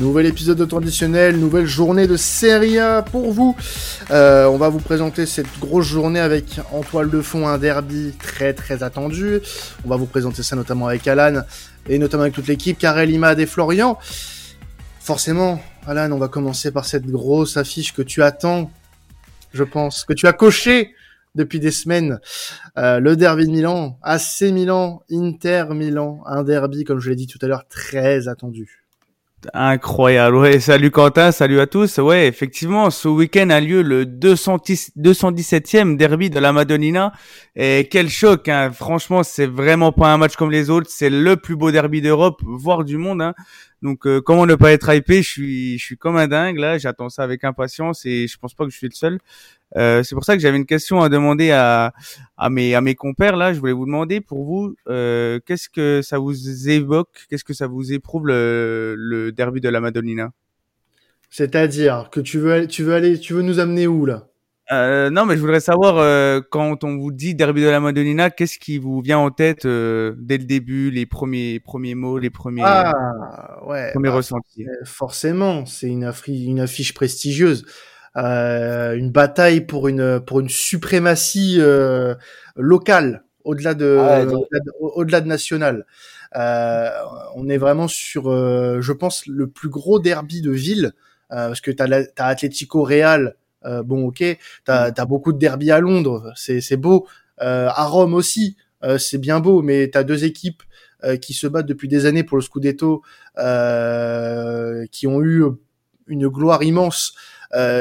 Nouvel épisode de traditionnel, nouvelle journée de Serie A pour vous. Euh, on va vous présenter cette grosse journée avec en toile de fond un derby très très attendu. On va vous présenter ça notamment avec Alan et notamment avec toute l'équipe, Karel, Imad et Florian. Forcément, Alan, on va commencer par cette grosse affiche que tu attends, je pense, que tu as coché depuis des semaines. Euh, le derby de Milan, AC Milan, Inter Milan, un derby, comme je l'ai dit tout à l'heure, très attendu. Incroyable. Ouais, salut Quentin, salut à tous. Ouais, effectivement, ce week-end a lieu le 210, 217e derby de la Madonnina. Et quel choc, hein. Franchement, c'est vraiment pas un match comme les autres. C'est le plus beau derby d'Europe, voire du monde. Hein. Donc, euh, comment ne pas être hypé? Je suis, je suis comme un dingue là. J'attends ça avec impatience et je pense pas que je suis le seul. Euh, c'est pour ça que j'avais une question à demander à, à mes à mes compères là. Je voulais vous demander pour vous, euh, qu'est-ce que ça vous évoque, qu'est-ce que ça vous éprouve le, le derby de la Madonnina? C'est-à-dire que tu veux tu veux aller, tu veux nous amener où là? Euh, non, mais je voudrais savoir euh, quand on vous dit derby de la Madonnina, qu'est-ce qui vous vient en tête euh, dès le début, les premiers premiers mots, les premiers ah, ouais, premiers bah, ressentis? Forcément, c'est une affiche prestigieuse. Euh, une bataille pour une pour une suprématie euh, locale au-delà de Ah au-delà de, au-delà de national. Euh, on est vraiment sur, euh, je pense, le plus gros derby de ville euh, parce que t'as t'as Atlético Real. euh, bon, ok, t'as as beaucoup de derby à Londres, c'est c'est beau. Euh, à Rome aussi, euh, c'est bien beau, mais t'as deux équipes euh, qui se battent depuis des années pour le Scudetto, euh, qui ont eu une gloire immense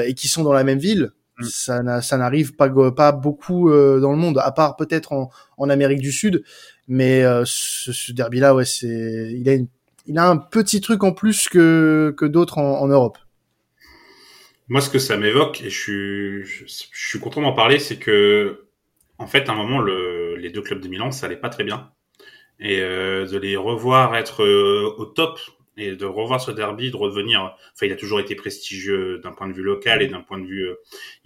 et qui sont dans la même ville. Mm. Ça, n'a- ça n'arrive pas, beaucoup euh, dans le monde, à part peut-être en, en Amérique du Sud. Mais euh, ce, ce derby-là, ouais, c'est, il a, une- il a un petit truc en plus que, que d'autres en, en Europe. Moi, ce que ça m'évoque, et je suis, je, je suis content d'en parler, c'est que, en fait, à un moment, le, les deux clubs de Milan, ça allait pas très bien. Et euh, de les revoir être euh, au top et de revoir ce derby, de redevenir, enfin, il a toujours été prestigieux d'un point de vue local et d'un point de vue euh,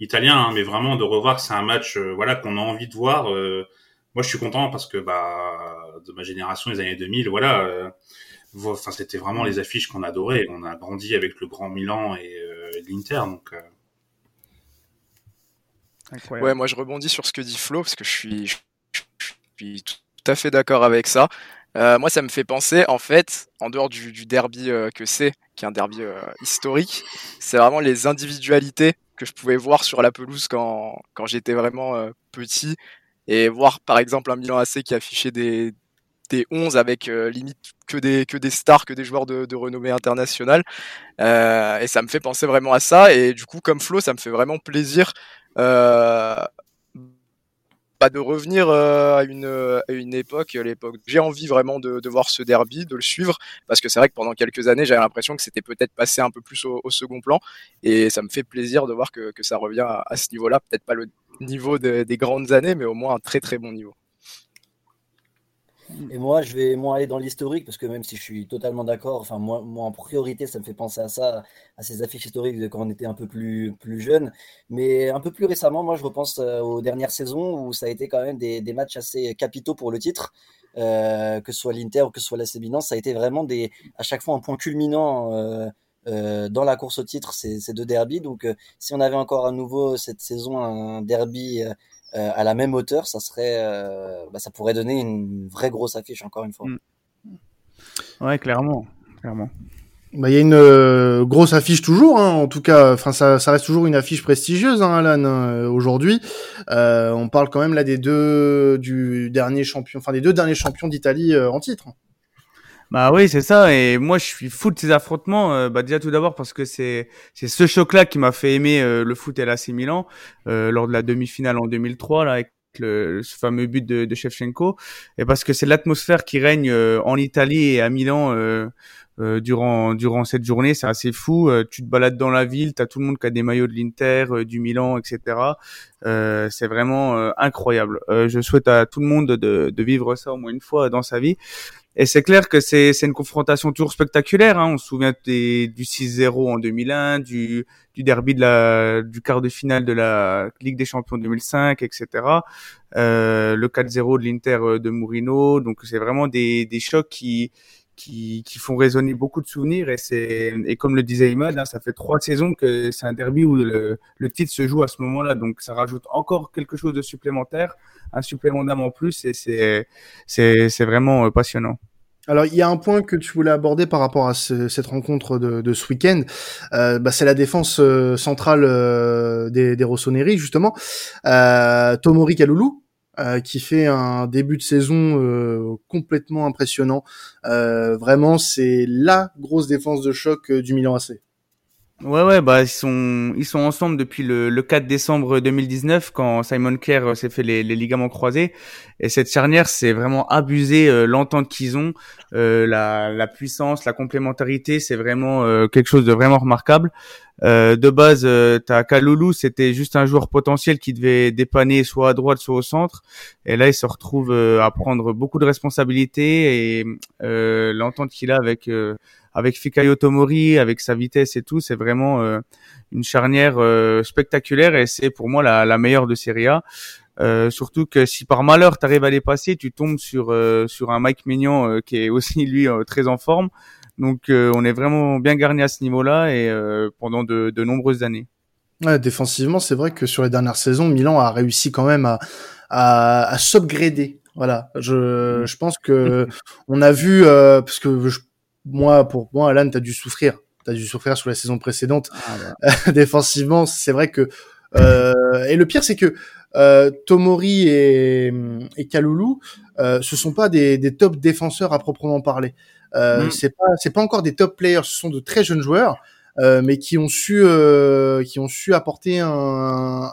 italien, hein, mais vraiment de revoir que c'est un match, euh, voilà, qu'on a envie de voir. euh, moi, je suis content parce que, bah, de ma génération, les années 2000, voilà. euh, vo- Enfin, c'était vraiment les affiches qu'on adorait. On a grandi avec le Grand Milan et euh, l'Inter, donc euh, Incroyable. Ouais, moi je rebondis sur ce que dit Flo parce que je suis, je suis tout à fait d'accord avec ça. Euh, moi, ça me fait penser, en fait, en dehors du, derby euh, que c'est, qui est un derby euh, historique, c'est vraiment les individualités que je pouvais voir sur la pelouse quand, quand j'étais vraiment petit et voir par exemple un Milan AC qui affichait des, des 11 avec limite que des, que des stars, que des joueurs de, de renommée internationale. Et ça me fait penser vraiment à ça. Et du coup, comme Flo, ça me fait vraiment plaisir bah, de revenir euh, à, une, à une époque, à l'époque. J'ai envie vraiment de, de voir ce derby, de le suivre, parce que c'est vrai que pendant quelques années, j'avais l'impression que c'était peut-être passé un peu plus au, second plan, et ça me fait plaisir de voir que, que ça revient à, ce niveau-là, peut-être pas le niveau de- des grandes années, mais au moins un très très bon niveau. Et moi, je vais moins aller dans l'historique parce que même si je suis totalement d'accord, enfin moi, moi en priorité, ça me fait penser à ça, à ces affiches historiques de quand on était un peu plus plus jeune. Mais un peu plus récemment, moi, je repense euh, aux dernières saisons où ça a été quand même des, des matchs assez capitaux pour le titre, euh, que ce soit l'Inter ou que ce soit l'AC Milan, ça a été vraiment des à chaque fois un point culminant. Euh, dans la course au titre, ces, ces deux derbies. Donc, si on avait encore à nouveau cette saison un derby euh, euh, à la même hauteur, ça serait, euh, bah, ça pourrait donner une vraie grosse affiche encore une fois. Mm. Ouais, clairement, clairement. Bah, il y a une euh, grosse affiche toujours, hein, en tout cas. Enfin, ça, ça reste toujours une affiche prestigieuse, hein, Alan. hein, Aujourd'hui, Euh, on parle quand même là des deux du dernier champion, enfin des deux derniers champions d'Italie euh, en titre. Bah oui, c'est ça. Et moi, je suis fou de ces affrontements. Euh, bah déjà tout d'abord parce que c'est c'est ce choc-là qui m'a fait aimer euh, le foot et l'AC Milan euh, lors de la demi-finale en 2003 là avec le, ce fameux but de, de Shevchenko. Et parce que c'est l'atmosphère qui règne euh, en Italie et à Milan euh, durant durant cette journée. C'est assez fou. Tu te balades dans la ville, t'as tout le monde qui a des maillots de l'Inter, du Milan, etc. Euh, c'est vraiment euh, incroyable. Euh, je souhaite à tout le monde de, de vivre ça au moins une fois dans sa vie. Et c'est clair que c'est une confrontation toujours spectaculaire. Hein. On se souvient du 6-0 en 2001, du, du derby de la du quart de finale de la Ligue des Champions 2005, etc. Euh, le 4-0 de l'Inter de Mourinho. Donc c'est vraiment des, des chocs qui qui, qui font résonner beaucoup de souvenirs. Et c'est et comme le disait Imad, hein, ça fait trois saisons que c'est un derby où le, le titre se joue à ce moment-là. Donc ça rajoute encore quelque chose de supplémentaire, un supplément d'âme en plus. Et c'est c'est c'est vraiment euh, passionnant. Alors, il y a un point que tu voulais aborder par rapport à ce, cette rencontre de, ce week-end. Euh, bah, c'est la défense euh, centrale euh, des, des Rossoneri, justement. Euh, Tomori Kaloulou, qui fait un début de saison complètement impressionnant. vraiment, c'est la grosse défense de choc du Milan AC. Ouais ouais bah ils sont ils sont ensemble depuis le, le 4 décembre 2019 quand Simon Kerr euh, s'est fait les, les, ligaments croisés. Et cette charnière c'est vraiment abusé euh, l'entente qu'ils ont la, la puissance la complémentarité c'est vraiment euh, quelque chose de vraiment remarquable. De base t'as Kaloulou c'était juste un joueur potentiel qui devait dépanner soit à droite soit au centre. Et là il se retrouve à prendre beaucoup de responsabilités et l'entente qu'il a avec avec Fikayo Tomori, avec sa vitesse et tout, c'est vraiment euh, une charnière euh, spectaculaire. Et c'est pour moi la, la, meilleure de Serie A. Euh, surtout que si par malheur tu arrives à les passer, tu tombes sur sur un Mike Maignan qui est aussi lui très en forme. Donc on est vraiment bien garni à ce niveau-là et pendant de, de, nombreuses années. Ouais, défensivement, c'est vrai que sur les dernières saisons, Milan a réussi quand même à à, à s'upgrader. Voilà, je, je pense que on a vu parce que je moi, pour moi, Alan, t'as dû souffrir. T'as dû souffrir sur la saison précédente. Ah, bah. Défensivement, c'est vrai que. Euh, et le pire, c'est que euh, Tomori et, et Kaloulou, euh, ce sont pas des, des top défenseurs à proprement parler. Mm. C'est pas, c'est pas encore des top players. Ce sont de très jeunes joueurs, euh, mais qui ont su, euh, qui ont su apporter un,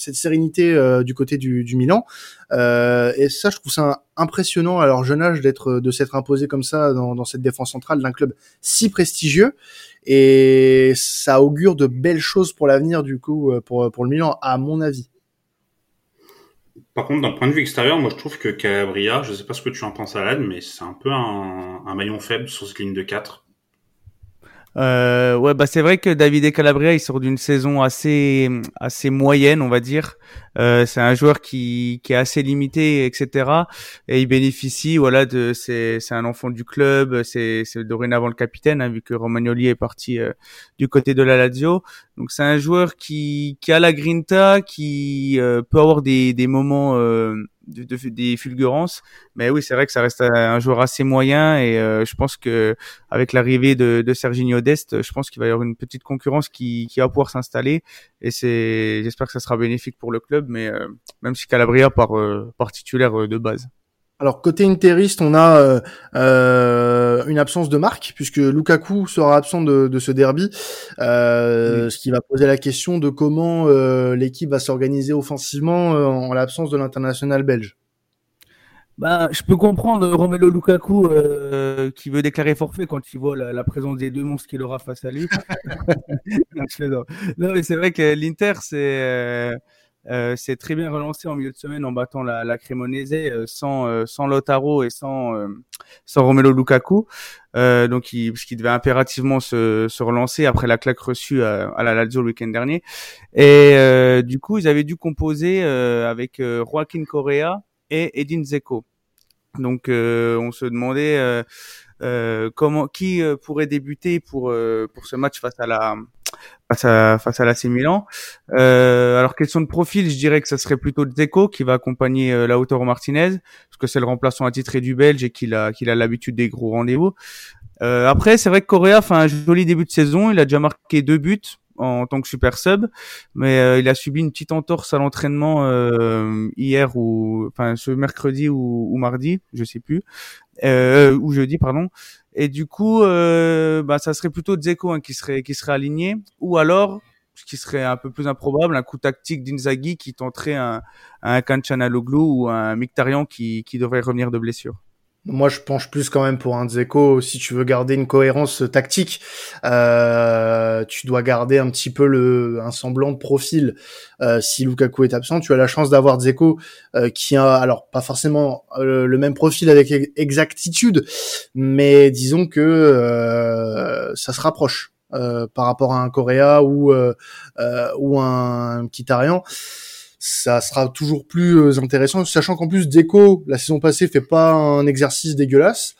cette sérénité euh, du côté du, Milan. Euh, et ça, je trouve ça impressionnant à leur jeune âge de s'être imposé comme ça dans, cette défense centrale d'un club si prestigieux. Et ça augure de belles choses pour l'avenir du coup euh, pour le Milan, à mon avis. Par contre, d'un point de vue extérieur, moi je trouve que Calabria, je sais pas ce que tu en penses Alan, mais c'est un peu un, un maillon faible sur cette ligne de 4. Euh, ouais, bah c'est vrai que David Calabria il sort d'une saison assez assez moyenne, on va dire. Euh, c'est un joueur qui qui est assez limité, etc. Et il bénéficie, voilà, de c'est c'est un enfant du club, c'est c'est dorénavant le capitaine, hein, vu que Romagnoli est parti euh, du côté de la Lazio. Donc c'est un joueur qui qui a la grinta, qui euh, peut avoir des des moments euh, de, de, des fulgurances. Mais oui, c'est vrai que ça reste un joueur assez moyen et euh, je pense que avec l'arrivée de, de Serginho Dest, je pense qu'il va y avoir une petite concurrence qui, qui va pouvoir s'installer et c'est, j'espère que ça sera bénéfique pour le club, mais euh, même si Calabria part, euh, part titulaire de base. Alors côté interiste, on a euh, euh, une absence de marque puisque Lukaku sera absent de, de ce derby, euh, ce qui va poser la question de comment euh, l'équipe va s'organiser offensivement euh, en l'absence de l'international belge. Bah, je peux comprendre Romelo Lukaku euh, qui veut déclarer forfait quand il voit la, la présence des deux monstres qu'il aura face à lui. non, mais c'est vrai que l'Inter c'est euh, c'est très bien relancé en milieu de semaine en battant la, la Cremonese euh, sans euh, sans Lotaro et sans euh, sans Romelu Lukaku. donc il, parce qu'il devait impérativement se, se relancer après la claque reçue à, à la Lazio le week-end dernier. Et du coup ils avaient dû composer avec Joaquin Correa et Edin Zeko. Donc on se demandait comment qui pourrait débuter pour pour ce match face à la face à face à l'AC Milan. Euh, alors question de profil, je dirais que ça serait plutôt Dzeko qui va accompagner euh, Lautaro Martinez parce que c'est le remplaçant attitré du Belge et qu'il a qu'il a l'habitude des gros rendez-vous. Euh, après, c'est vrai que Correa fait un joli début de saison. Il a déjà marqué deux buts en, tant que super sub, mais euh, il a subi une petite entorse à l'entraînement euh, hier ou enfin ce mercredi ou, ou mardi, je sais plus, euh, ou jeudi pardon. Et du coup, bah, ça serait plutôt Dzeko hein, qui serait qui serait aligné, ou alors ce qui serait un peu plus improbable, un coup tactique d'Inzaghi qui tenterait un, un Kanchanaloglu ou un Mictarian qui, qui devrait revenir de blessure. Moi, je penche plus quand même pour un Dzeko. Si tu veux garder une cohérence tactique, euh, tu dois garder un petit peu le un semblant de profil. Euh, si Lukaku est absent, tu as la chance d'avoir Dzeko euh, qui a alors pas forcément euh, le même profil avec exactitude, mais disons que euh, ça se rapproche par rapport à un Correa ou ou un Kitarian ça sera toujours plus euh, intéressant, sachant qu'en plus Deco la saison passée fait pas un exercice dégueulasse.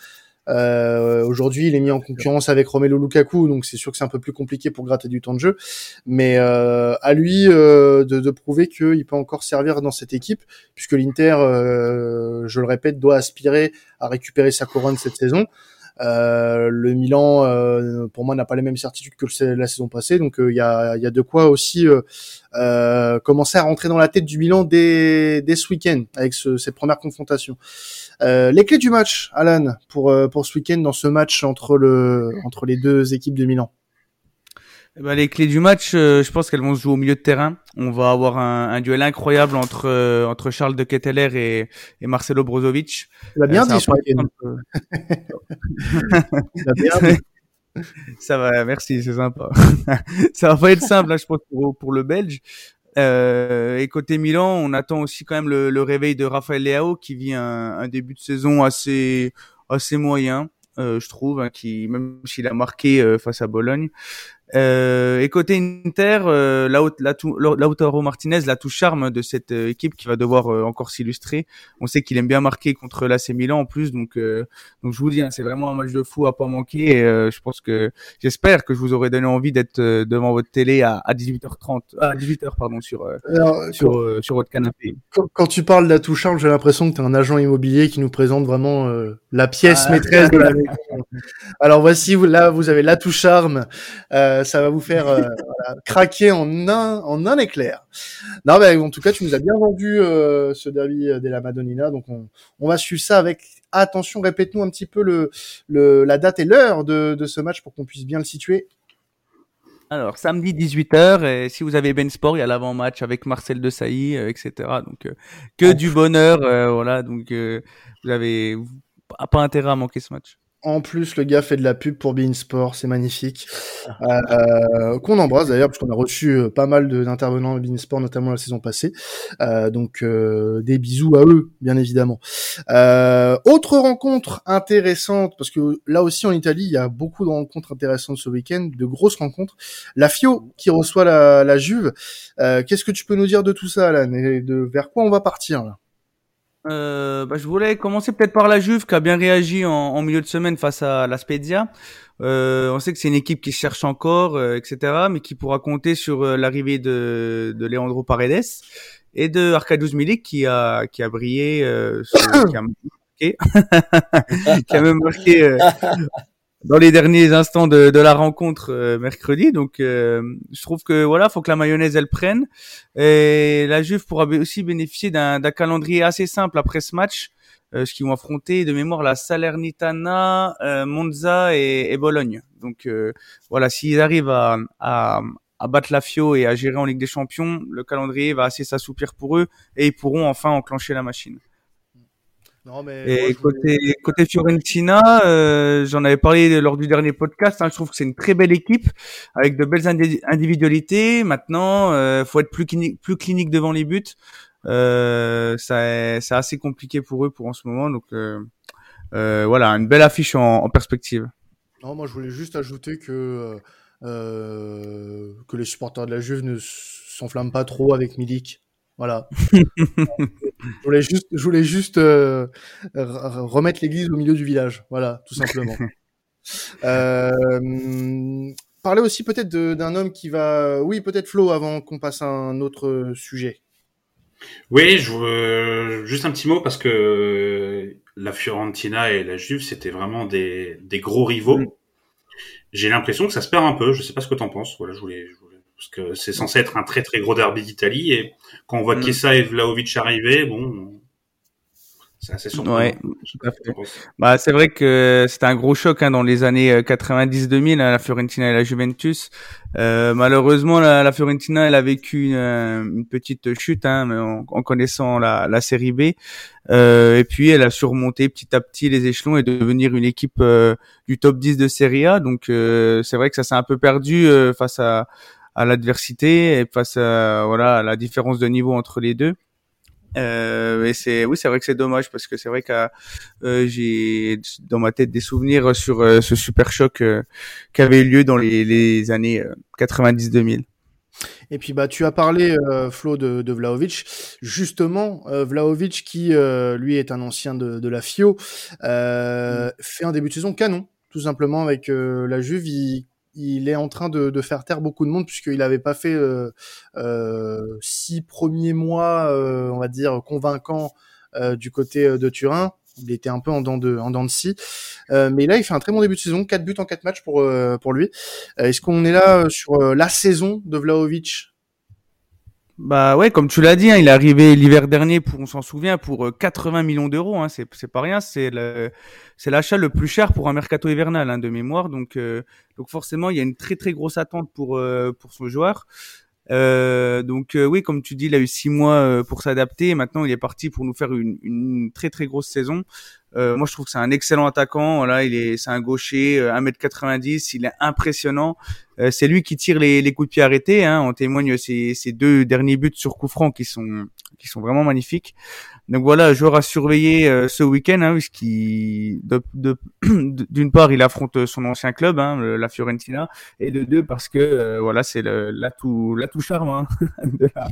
Euh, Aujourd'hui, il est mis en concurrence avec Romelu Lukaku, donc c'est sûr que c'est un peu plus compliqué pour gratter du temps de jeu. Mais euh, à lui euh, de, prouver qu'il peut encore servir dans cette équipe, puisque l'Inter, je le répète, doit aspirer à récupérer sa couronne cette saison. Euh, le Milan, euh, pour moi, n'a pas les mêmes certitudes que la saison passée, donc il y, a, de quoi aussi commencer à rentrer dans la tête du Milan dès, ce week-end avec ce, cette première confrontation. les clés du match, Alan, pour pour ce week-end dans ce match entre les deux équipes de Milan. Eh ben, les clés du match, euh, je pense qu'elles vont se jouer au milieu de terrain. On va avoir un, un duel incroyable entre euh, entre Charles de Ketteler et, et Marcelo Brozovic. Tu bien euh, dit, bien ça va, merci, c'est sympa. ça va pas être simple, là, je pense, pour, pour le Belge. Euh, et côté Milan, on attend aussi quand même le, le réveil de Rafael Leao qui vit un, un, début de saison assez assez moyen, euh, je trouve, hein, qui même s'il a marqué face à Bologne, euh, et côté Inter, euh, Lautaro Martinez, la touche charme de cette euh, équipe qui va devoir euh, encore s'illustrer. On sait qu'il aime bien marquer contre l'AC Milan en plus, donc euh, donc je vous dis, hein, c'est vraiment un match de fou à pas manquer. Et je pense que j'espère que je vous aurai donné envie d'être devant votre télé à, à 18h30, à 18h pardon sur sur, sur votre canapé. Quand, quand, tu parles de la touche charme, j'ai l'impression que tu es un agent immobilier qui nous présente vraiment la pièce ah. maîtresse de la maison. Alors voici, là vous avez la touche charme. Euh, euh, ça va vous faire euh, craquer en un en un éclair. Non, mais en tout cas, tu nous as bien vendu euh, ce derby de la Madonnina, donc on, on va suivre ça avec attention. Répète-nous un petit peu le, le la date et l'heure de, de ce match pour qu'on puisse bien le situer. Alors, samedi 18h, et si vous avez Ben Sport, il y a l'avant-match avec Marcel de Sailly, etc. Donc, que du bonheur, voilà. Donc, vous avez pas intérêt à manquer ce match. En plus, le gars fait de la pub pour Bein Sport, c'est magnifique. Ah. Euh, qu'on embrasse d'ailleurs, parce qu'on a reçu euh, pas mal d'intervenants de Bein Sport, notamment la saison passée. Euh, donc euh, des bisous à eux, bien évidemment. Euh, autre rencontre intéressante, parce que là aussi en Italie, il y a beaucoup de rencontres intéressantes ce week-end, de grosses rencontres. La Fio qui reçoit la, la Juve. Qu'est-ce que tu peux nous dire de tout ça, Alan, et de vers quoi on va partir là? Euh, bah, je voulais commencer peut-être par la Juve qui a bien réagi en, en milieu de semaine face à la Spezia. Euh, on sait que c'est une équipe qui cherche encore, euh, etc., mais qui pourra compter sur euh, l'arrivée de, de Leandro Paredes et de Arkadiusz Milik qui a qui a brillé, qui a marqué, qui a même marqué dans les derniers instants de, de la rencontre euh, mercredi. Donc, euh, je trouve que voilà, faut que la mayonnaise elle prenne. Et la Juve pourra aussi bénéficier d'un calendrier assez simple après ce match, euh, ce qu'ils vont affronter de mémoire la Salernitana, Monza et, et, Bologne. Donc voilà, s'ils arrivent à, à, à battre la Fio et à gérer en Ligue des Champions, le calendrier va assez s'assouplir pour eux et ils pourront enfin enclencher la machine. Non, mais et côté, côté Fiorentina, euh, j'en avais parlé lors du dernier podcast. Hein, je trouve que c'est une très belle équipe avec de belles individualités. Maintenant, euh, faut être plus clinique, plus clinique devant les buts. Euh, c'est assez compliqué pour eux pour en ce moment. Donc euh, euh, voilà, une belle affiche en, en, perspective. Non, moi je voulais juste ajouter que que les supporters de la Juve ne s'enflamment pas trop avec Milik. Voilà. je voulais juste, je voulais juste euh, remettre l'église au milieu du village. Voilà, tout simplement. euh, parler aussi peut-être d'un homme qui va, oui, peut-être Flo, avant qu'on passe à un autre sujet. Oui, je veux juste un petit mot parce que la Fiorentina et la Juve, c'était vraiment des, des gros rivaux. Mm. J'ai l'impression que ça se perd un peu. Je sais pas ce que t'en penses. Voilà, je voulais, je voulais parce que c'est censé être un très très gros derby d'Italie et quand on voit mm. Kessa et Vlaovic arriver, bon, c'est assez surprenant. Ouais, Bah, c'est vrai que c'était un gros choc hein, dans les années 90-2000, hein, la Fiorentina et la Juventus. Euh, malheureusement, la, la, Fiorentina, elle a vécu une, une petite chute hein, en, en, connaissant la, la série B. Euh, et puis, elle a surmonté petit à petit les échelons et devenir une équipe euh, du top 10 de Serie A. Donc, euh, c'est vrai que ça s'est un peu perdu euh, face à à l'adversité et face à voilà à la différence de niveau entre les deux. Euh, et c'est oui, c'est vrai que c'est dommage parce que c'est vrai que euh, j'ai dans ma tête des souvenirs sur euh, ce super choc euh, qui avait eu lieu dans les, les années 90-2000. Et puis bah tu as parlé euh, Flo de, de Vlaovic, justement euh, Vlaovic qui euh, lui est un ancien de, de la FIO euh, mm. fait un début de saison canon tout simplement avec la Juve il, il est en train de, faire taire beaucoup de monde puisqu'il n'avait pas fait six premiers mois on va dire convaincants du côté de Turin il était un peu en dents de, en dents de scie. Euh, mais là, il fait un très bon début de saison, 4 buts en 4 matchs pour, euh, pour lui. Euh, est-ce qu'on est là sur la saison de Vlaovic bah ouais, comme tu l'as dit, hein, il est arrivé l'hiver dernier pour, on s'en souvient, pour 80 millions d'euros. Hein, c'est c'est pas rien, c'est le c'est l'achat le plus cher pour un mercato hivernal hein, de mémoire. Donc donc forcément, il y a une très très grosse attente pour pour ce joueur. Euh, donc euh, oui, comme tu dis, il a eu six mois euh, pour s'adapter. Maintenant, il est parti pour nous faire une, une très très grosse saison. Euh, moi, je trouve que c'est un excellent attaquant. Voilà, il est, c'est un gaucher, 1m90, il est impressionnant. C'est lui qui tire les, les, coups de pied arrêtés. Hein. On témoigne ses deux derniers buts sur coup franc qui sont qui sont vraiment magnifiques. Donc voilà, joueur à surveiller euh, ce week-end, hein, puisqu'il d'une part il affronte son ancien club, hein, la Fiorentina, et de deux parce que euh, voilà c'est l'atout l'atout charme hein, de, la,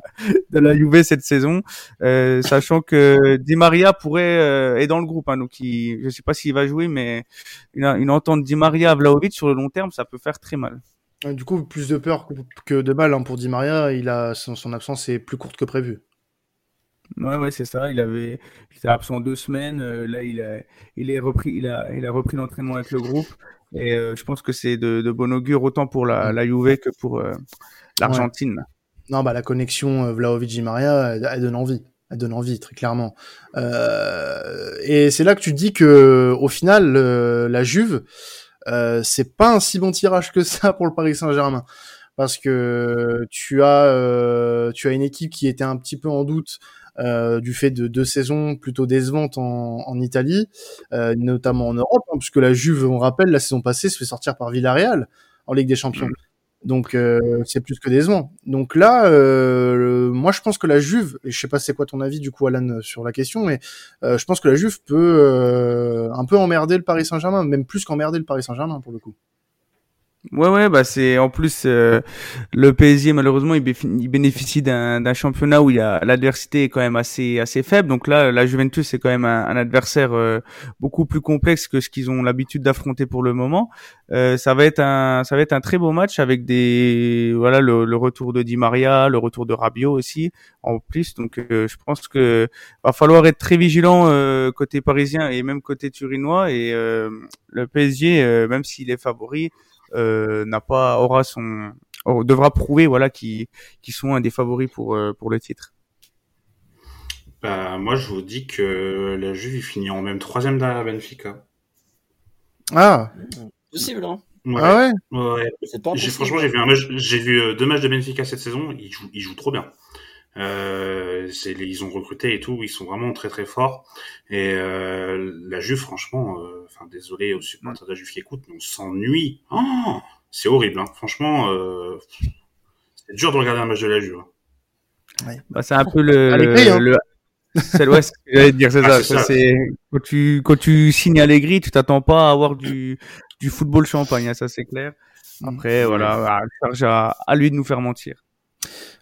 de la Juve cette saison, euh, sachant que Di Maria pourrait est dans le groupe, hein, donc il, je sais pas s'il va jouer, mais une, une entente Di Maria Vlaovic sur le long terme, ça peut faire très mal. Du coup, plus de peur que de mal hein, pour Di Maria. Il a son, son absence est plus courte que prévu. Ouais, ouais, c'est ça. Il avait, il était absent deux semaines. Euh, là, il a, il est repris, il a, il a repris l'entraînement avec le groupe. Et euh, je pense que c'est de, de, bon augure autant pour la, la Juve que pour euh, l'Argentine. Non, bah la connexion Vlaovic Maria, elle, elle, donne envie. Elle donne envie, très clairement. et c'est là que tu dis que, au final, la Juve, c'est pas un si bon tirage que ça pour le Paris Saint-Germain parce que tu as tu as une équipe qui était un petit peu en doute euh, du fait de deux saisons plutôt décevantes en, en Italie, euh, notamment en Europe, hein, puisque la Juve, on rappelle, la saison passée se fait sortir par Villarreal en Ligue des Champions. Donc euh, c'est plus que décevant. Donc là, euh, moi je pense que la Juve, et je sais pas c'est quoi ton avis du coup Alan sur la question, mais je pense que la Juve peut un peu emmerder le Paris Saint-Germain, même plus qu'emmerder le Paris Saint-Germain pour le coup. Ouais ouais bah c'est en plus euh, le PSG malheureusement il, bénéficie d'un championnat où il y a l'adversité est quand même assez assez faible. Donc là la Juventus c'est quand même un, adversaire euh, beaucoup plus complexe que ce qu'ils ont l'habitude d'affronter pour le moment. Euh, ça va être un ça va être un très beau match avec des voilà le, le retour de Di Maria le retour de Rabiot aussi en plus. Donc je pense que va falloir être très vigilant côté parisien et même côté turinois. Et le PSG même s'il est favori euh, n'a pas aura son devra prouver voilà qui qui sont un des favoris pour euh, pour le titre. Bah, moi, je vous dis que la Juve finit en même troisième derrière Benfica. Ah, possible, hein. Ouais. Ah ouais? franchement, j'ai vu un match, j'ai vu euh, deux matchs de Benfica cette saison. Ils jouent, ils jouent trop bien. Euh, ils ont recruté et tout. Ils sont vraiment très très forts. Et euh, la Juve, franchement, euh, enfin désolé aux supporters de la Juve qui écoutent, mais on s'ennuie. Oh, c'est horrible, hein. franchement. Euh, c'est dur de regarder un match de la Juve. Hein. Ouais. Bah, c'est un peu le. Hein. le... C'est l'Ouest, j'allais dire, c'est ah, ça. C'est quand tu quand tu signes Allegri, tu t'attends pas à avoir du du football champagne, hein, ça c'est clair. Après, voilà, charge à, à lui de nous faire mentir.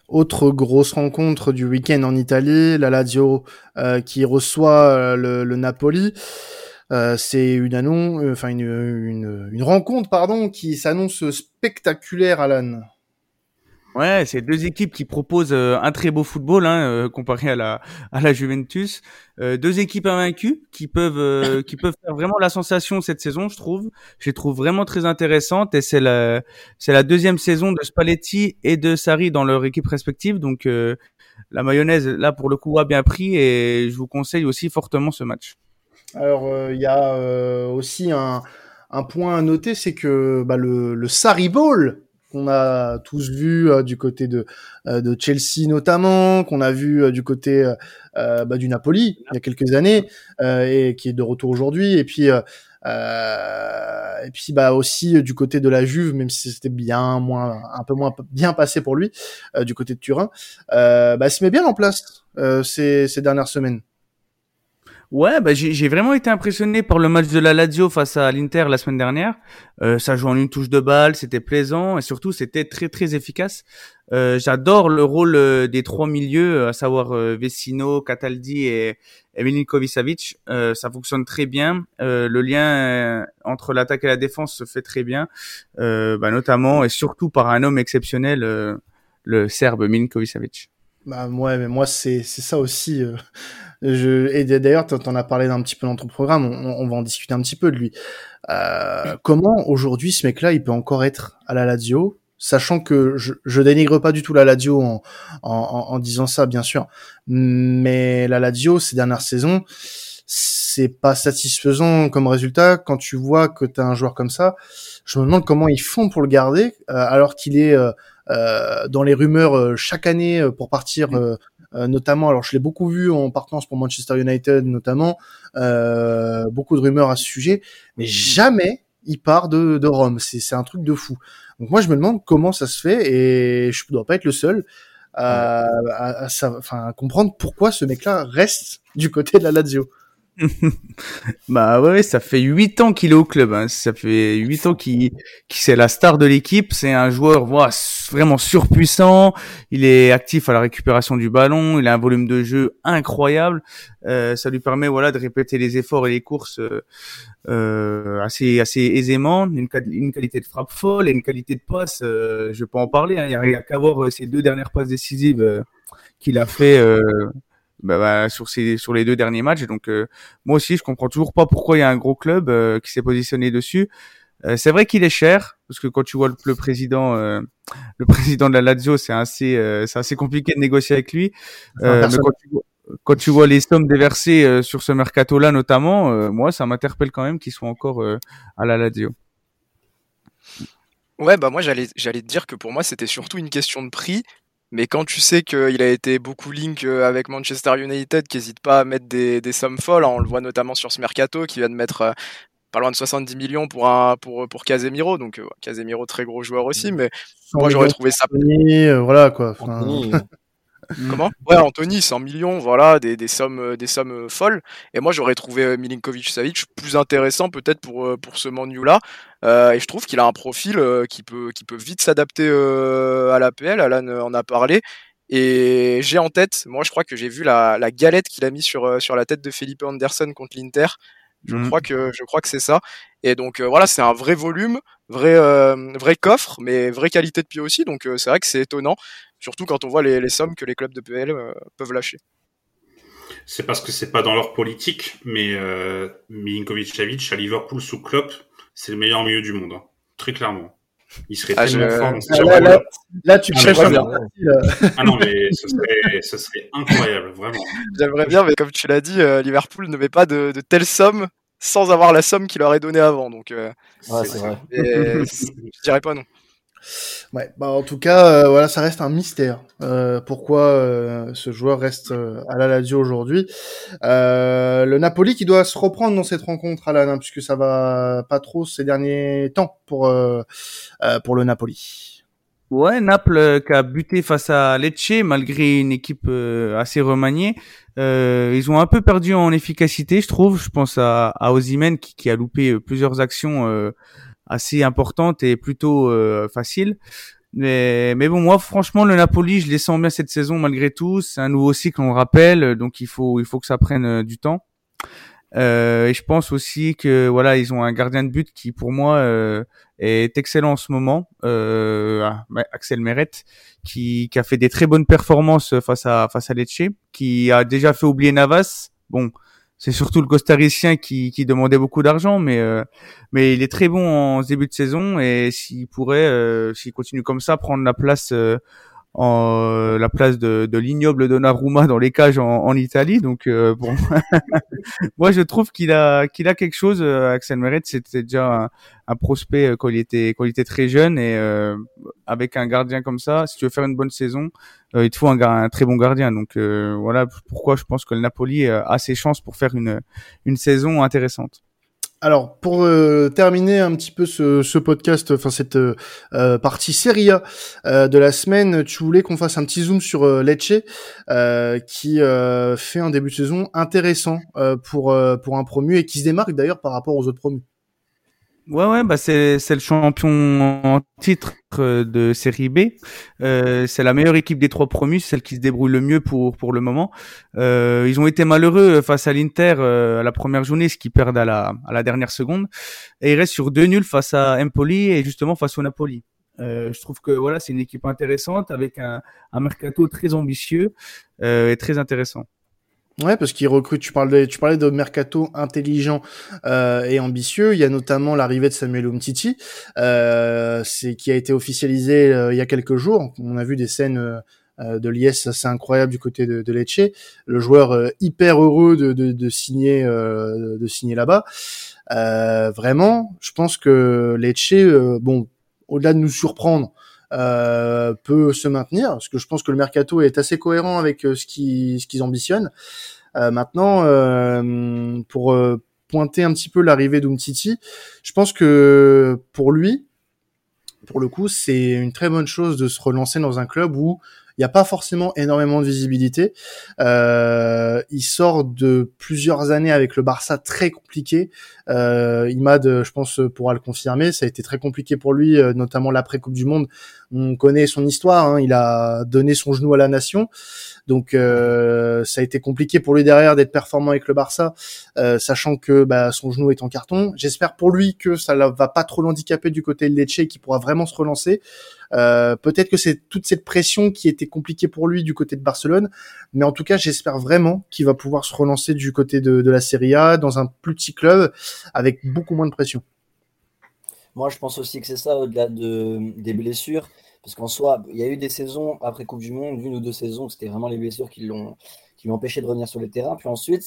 Autre grosse rencontre du week-end en Italie, la Lazio euh, qui reçoit euh, le, le, Napoli. Euh, c'est une annonce, enfin une, une, une, rencontre pardon qui s'annonce spectaculaire, Alan. Ouais, c'est deux équipes qui proposent euh, un très beau football hein, euh, comparé à la à la Juventus. Euh, deux équipes invaincues qui peuvent qui peuvent faire vraiment la sensation cette saison, je trouve. Je les trouve vraiment très intéressantes et c'est la c'est la deuxième saison de Spalletti et de Sarri dans leur équipe respective. Donc la mayonnaise là pour le coup a bien pris et je vous conseille aussi fortement ce match. Alors il y a aussi un un point à noter, c'est que bah, le, le Sarri qu'on a tous vu euh, du côté de, euh, de Chelsea notamment, qu'on a vu euh, du côté bah, du Napoli il y a quelques années et qui est de retour aujourd'hui. Et puis et puis bah aussi du côté de la Juve, même si c'était bien moins, un peu moins bien passé pour lui, du côté de Turin, bah se met bien en place ces, ces dernières semaines. Ouais, bah j'ai vraiment été impressionné par le match de la Lazio face à l'Inter la semaine dernière. Euh, ça joue en une touche de balle, c'était plaisant et surtout c'était très très efficace. Euh, J'adore le rôle euh, des trois milieux, à savoir euh, Vecino, Cataldi et, et Milinkovic-Savic. Euh, ça fonctionne très bien. le lien entre l'attaque et la défense se fait très bien, bah, notamment et surtout par un homme exceptionnel, le Serbe Milinkovic-Savic. Bah ouais, mais moi c'est c'est ça aussi. Euh, je et d'ailleurs t'en as parlé d'un petit peu dans ton programme. On, on, va en discuter un petit peu de lui. Euh, comment aujourd'hui ce mec-là il peut encore être à la Lazio, sachant que je, je dénigre pas du tout la Lazio en, en, en disant ça bien sûr, mais la Lazio ces dernières saisons c'est pas satisfaisant comme résultat quand tu vois que t'as un joueur comme ça. Je me demande comment ils font pour le garder euh, alors qu'il est euh, euh, dans les rumeurs euh, chaque année euh, pour partir. Mm. notamment, alors je l'ai beaucoup vu en partance pour Manchester United notamment, beaucoup de rumeurs à ce sujet, mais mm. jamais il part de, de Rome. C'est un truc de fou. Donc moi je me demande comment ça se fait et je dois pas être le seul à, à, à, à comprendre pourquoi ce mec-là reste du côté de la Lazio. bah ouais, ça fait huit ans qu'il est au club. Hein. Ça fait huit ans qu'il, qu'il c'est la star de l'équipe. C'est un joueur voilà, vraiment surpuissant. Il est actif à la récupération du ballon. Il a un volume de jeu incroyable. Euh, ça lui permet voilà de répéter les efforts et les courses euh, euh assez assez aisément. Une, qualité de frappe folle et une qualité de passe. Euh, je peux en parler. Hein. Il n'y a, a qu'à voir euh, ces deux dernières passes décisives qu'il a fait bah, bah, sur ces sur les deux derniers matchs. donc euh, moi aussi, je comprends toujours pas pourquoi il y a un gros club euh, qui s'est positionné dessus. Euh, c'est vrai qu'il est cher parce que quand tu vois le, président, le président de la Lazio, c'est assez c'est assez compliqué de négocier avec lui. mais quand tu, vois, quand tu vois les sommes déversées sur ce mercato-là, notamment, moi, ça m'interpelle quand même qu'ils soient encore à la Lazio. Ouais, bah moi j'allais j'allais te dire que pour moi c'était surtout une question de prix mais quand tu sais qu'il a été beaucoup link euh, avec Manchester United, qui n'hésite pas à mettre des, des, sommes folles, hein, on le voit notamment sur ce mercato, qui vient de mettre euh, pas loin de 70 millions pour un pour pour Casemiro, donc euh, Casemiro très gros joueur aussi, mais moi j'aurais trouvé ça. voilà quoi. Comment? Ouais, Anthony, 100 millions, voilà, des, des sommes, euh, des sommes euh, folles. Et moi, j'aurais trouvé euh, Milinkovic-Savic plus intéressant peut-être pour, pour ce Manu-là. Euh, et je trouve qu'il a un profil qui, peut, qui peut vite s'adapter euh, à l'APL. Alan en a parlé. Et j'ai en tête, moi, je crois que j'ai vu la, la galette qu'il a mis sur, sur la tête de Felipe Anderson contre l'Inter. Je mm. crois que je crois que c'est ça. Et donc voilà, c'est un vrai volume, vrai vrai coffre, mais vraie qualité de pied aussi. Donc c'est vrai que c'est étonnant. Surtout quand on voit les, sommes que les clubs de PL euh, peuvent lâcher. C'est parce que c'est pas dans leur politique, mais euh, Milinkovic-Savic à Liverpool sous Klopp, c'est le meilleur milieu du monde, hein. très clairement. Il serait ah, tellement fort dans ah, là, là, tu cherches un Ah non, mais ce serait, ce serait incroyable, vraiment. J'aimerais bien, mais comme tu l'as dit, euh, Liverpool ne met pas de, de telles sommes sans avoir la somme qu'il leur est donnée avant. Donc, euh, ouais, c'est vrai. je dirais pas non. Ouais, bah en tout cas, euh, voilà, ça reste un mystère. Euh, pourquoi euh, ce joueur reste euh, à la Lazio aujourd'hui Le Napoli qui doit se reprendre dans cette rencontre, Alan, hein, puisque ça va pas trop ces derniers temps pour pour le Napoli. Ouais, Naples qui a buté face à Lecce malgré une équipe assez remaniée. ils ont un peu perdu en efficacité, je trouve. Je pense à, à qui, qui a loupé plusieurs actions assez importante et plutôt euh, facile. Mais, mais bon, moi, franchement, le Napoli, je les sens bien cette saison malgré tout. C'est un nouveau cycle, on le rappelle, donc il faut, il faut que ça prenne euh, du temps. Euh, et je pense aussi que voilà, ils ont un gardien de but qui, pour moi, euh, est excellent en ce moment. Euh, ah, Axel Meret, qui, qui a fait des très bonnes performances face à face à Lecce, qui a déjà fait oublier Navas. Bon, c'est surtout le costaricien qui, qui demandait beaucoup d'argent, mais euh, mais il est très bon en début de saison et s'il pourrait, euh, s'il continue comme ça, prendre la place euh, en la place de, de l'ignoble Donnarumma dans les cages en, en Italie. Donc euh, bon, moi je trouve qu'il a qu'il a quelque chose. Euh, Axel Meret, c'était déjà un, prospect euh, quand il était quand il était très jeune et avec un gardien comme ça, si tu veux faire une bonne saison, il te faut un, un très bon gardien. Donc voilà pourquoi je pense que le Napoli a ses chances pour faire une une saison intéressante. Alors pour euh, terminer un petit peu ce, podcast, enfin cette euh, partie Serie A euh, de la semaine, tu voulais qu'on fasse un petit zoom sur euh, Lecce qui fait un début de saison intéressant pour pour un promu et qui se démarque d'ailleurs par rapport aux autres promus. Ouais, ouais, bah c'est c'est le champion en titre euh, de série B. Euh, c'est la meilleure équipe des trois promus, celle qui se débrouille le mieux pour pour le moment. Euh, ils ont été malheureux face à l'Inter euh, à la première journée, ce qui perdent à la à la dernière seconde, et ils restent sur deux nuls face à Empoli et justement face au Napoli. Euh, je trouve que voilà, c'est une équipe intéressante avec un, un mercato très ambitieux euh, et très intéressant. Ouais, parce qu'il recrute. Tu parlais, tu parlais de mercato intelligent euh, et ambitieux. Il y a notamment l'arrivée de Samuel Umtiti, euh, c'est qui a été officialisé euh, il y a quelques jours. On a vu des scènes euh, de liesse assez incroyables du côté de, de Lecce. Le joueur euh, hyper heureux de, de, de signer, euh, de signer là-bas. vraiment, je pense que Lecce, bon, au-delà de nous surprendre. Euh, peut se maintenir parce que je pense que le mercato est assez cohérent avec euh, ce qu'ils ce qu'ils ambitionnent. Euh, maintenant, pour pointer un petit peu l'arrivée d'Umtiti, je pense que pour lui, pour le coup, c'est une très bonne chose de se relancer dans un club où il n'y a pas forcément énormément de visibilité. Euh, il sort de plusieurs années avec le Barça très compliqué. Euh, Imad, je pense, pourra le confirmer. Ça a été très compliqué pour lui, euh, notamment l'après Coupe du Monde. On connaît son histoire. Hein. Il a donné son genou à la nation. Donc euh, ça a été compliqué pour lui derrière d'être performant avec le Barça, sachant que bah, son genou est en carton. J'espère pour lui que ça ne va pas trop l'handicaper du côté de Lecce et qu'il pourra vraiment se relancer. Euh, peut-être que c'est toute cette pression qui était compliquée pour lui du côté de Barcelone, mais en tout cas, j'espère vraiment qu'il va pouvoir se relancer du côté de, la Serie A dans un plus petit club avec beaucoup moins de pression. Moi, je pense aussi que c'est ça, au-delà de, des blessures. Parce qu'en soi, il y a eu des saisons après Coupe du Monde, une ou deux saisons, c'était vraiment les blessures qui l'ont qui empêché de revenir sur le terrain. Puis ensuite,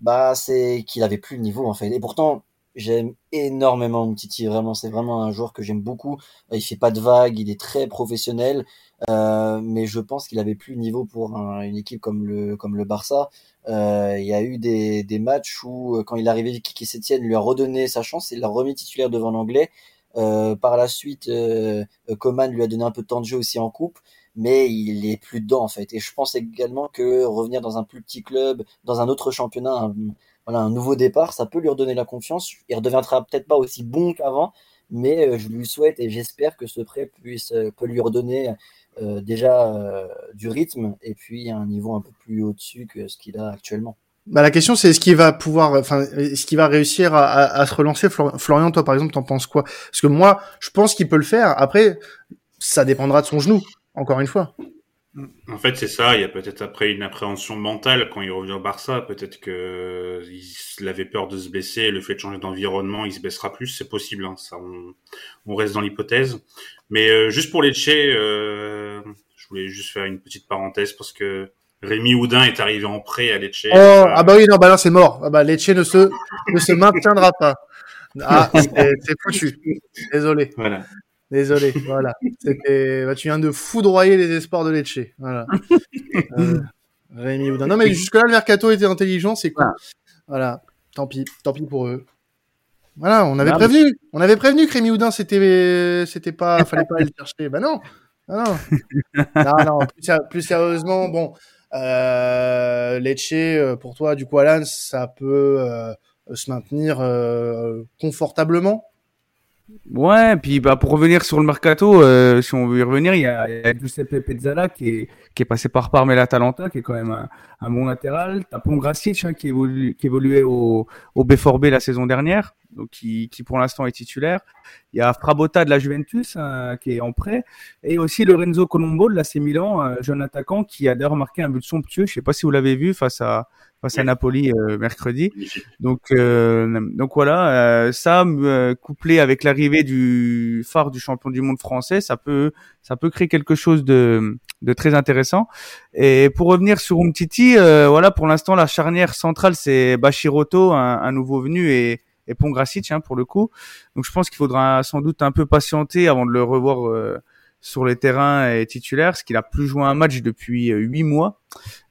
bah, c'est qu'il avait plus le niveau en fait. Et pourtant, J'aime énormément Titi, vraiment, c'est vraiment un joueur que j'aime beaucoup. Il fait pas de vagues, il est très professionnel, euh, mais je pense qu'il avait plus niveau pour une équipe comme le comme le Barça. Euh, il y a eu des, des matchs où euh, quand il est arrivé, Kiki Sétienne lui a redonné sa chance, il l'a remis titulaire devant l'anglais. Euh, par la suite, euh, Coman lui a donné un peu de temps de jeu aussi en coupe, mais il est plus dedans en fait. Et je pense également que revenir dans un plus petit club, dans un autre championnat, voilà, un nouveau départ, ça peut lui redonner la confiance. Il redeviendra peut-être pas aussi bon qu'avant, mais euh, je lui souhaite et j'espère que ce prêt puisse peut lui redonner déjà du rythme et puis un niveau un peu plus au-dessus que ce qu'il a actuellement. Bah, la question c'est est-ce qu'il va pouvoir, enfin, est-ce qu'il va réussir à, à, à, se relancer? Florian, toi par exemple, t'en penses quoi? Parce que moi, je pense qu'il peut le faire. Après, ça dépendra de son genou. Encore une fois. En fait, c'est ça. Il y a peut-être après une appréhension mentale quand il revient au Barça. Peut-être que il avait peur de se blesser. Le fait de changer d'environnement, il se baissera plus. C'est possible. Hein. Ça, on, on, reste dans l'hypothèse. Mais euh, juste pour Lecce, euh, je voulais juste faire une petite parenthèse parce que Rémi Houdin est arrivé en prêt à Lecce. Oh, ah bah oui, non, bah là c'est mort. Ah bah Lecce ne se ne se maintiendra pas. Ah, c'est foutu. Désolé. Voilà. Désolé, voilà. Bah, tu viens de foudroyer les espoirs de Lecce. Voilà. euh, Rémi Houdin. Non, mais jusque-là, le mercato était intelligent, c'est cool. Voilà. Tant pis, tant pis pour eux. Voilà, on avait non, prévenu, mais... on avait prévenu que Rémi Houdin, c'était, c'était pas, fallait pas aller le chercher. Bah non, non, non, non, non plus, plus, sérieusement, bon, euh, Lecce, pour toi, du coup, Alan, ça peut euh, se maintenir euh, confortablement? Ouais, puis bah pour revenir sur le mercato, euh, si on veut y revenir, il y a, y a Giuseppe Pezzala qui est qui est passé par Parme et l'Atalanta, qui est quand même un, un bon latéral. T'as Pongracic hein, qui évolue qui évoluait au au B4B la saison dernière, donc qui qui pour l'instant est titulaire. Il y a Frabotta de la Juventus hein, qui est en prêt et aussi Lorenzo Colombo de l'AC Milan, un jeune attaquant qui a d'ailleurs marqué un but somptueux. Je sais pas si vous l'avez vu face à face à Napoli euh, mercredi. Donc euh, donc voilà, euh, ça couplé avec l'arrivée du phare du champion du monde français, ça peut ça peut créer quelque chose de de très intéressant. Et pour revenir sur Umtiti, voilà pour l'instant la charnière centrale c'est Bashiroto, un, un, nouveau venu et et Pongracic hein, pour le coup. Donc je pense qu'il faudra sans doute un peu patienter avant de le revoir sur les terrains et titulaire, ce qu'il a plus joué un match depuis huit mois.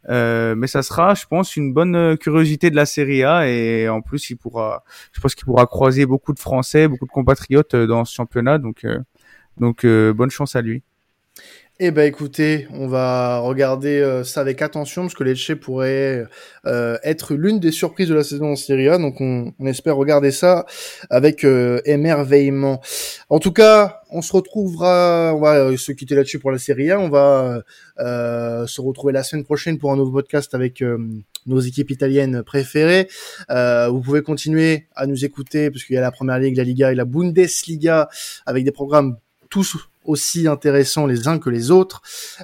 Euh, mais ça sera, je pense, une bonne curiosité de la Serie A et en plus, il pourra, je pense qu'il pourra croiser beaucoup de Français, beaucoup de compatriotes dans ce championnat. Donc, donc bonne chance à lui. Eh ben écoutez, on va regarder euh, ça avec attention parce que Lecce pourrait euh, être l'une des surprises de la saison en Serie A, donc on, espère regarder ça avec euh, émerveillement. En tout cas, on se retrouvera, on va se quitter là-dessus pour la Serie A, on va se retrouver la semaine prochaine pour un nouveau podcast avec nos équipes italiennes préférées. vous pouvez continuer à nous écouter parce qu'il y a la Première Ligue, la Liga et la Bundesliga avec des programmes tous aussi intéressants les uns que les autres.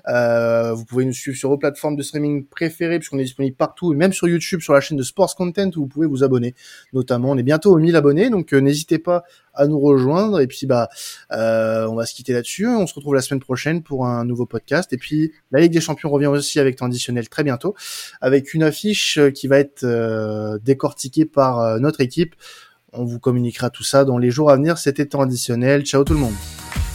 Euh, vous pouvez nous suivre sur vos plateformes de streaming préférées, puisqu'on est disponible partout, et même sur YouTube, sur la chaîne de Sports Content, où vous pouvez vous abonner. Notamment, on est bientôt aux 1000 abonnés, donc euh, n'hésitez pas à nous rejoindre. Et puis, bah, euh, on va se quitter là-dessus. On se retrouve la semaine prochaine pour un nouveau podcast. Et puis, la Ligue des Champions revient aussi avec temps additionnel très bientôt, avec une affiche qui va être décortiquée par notre équipe. On vous communiquera tout ça dans les jours à venir. C'était temps. Ciao tout le monde.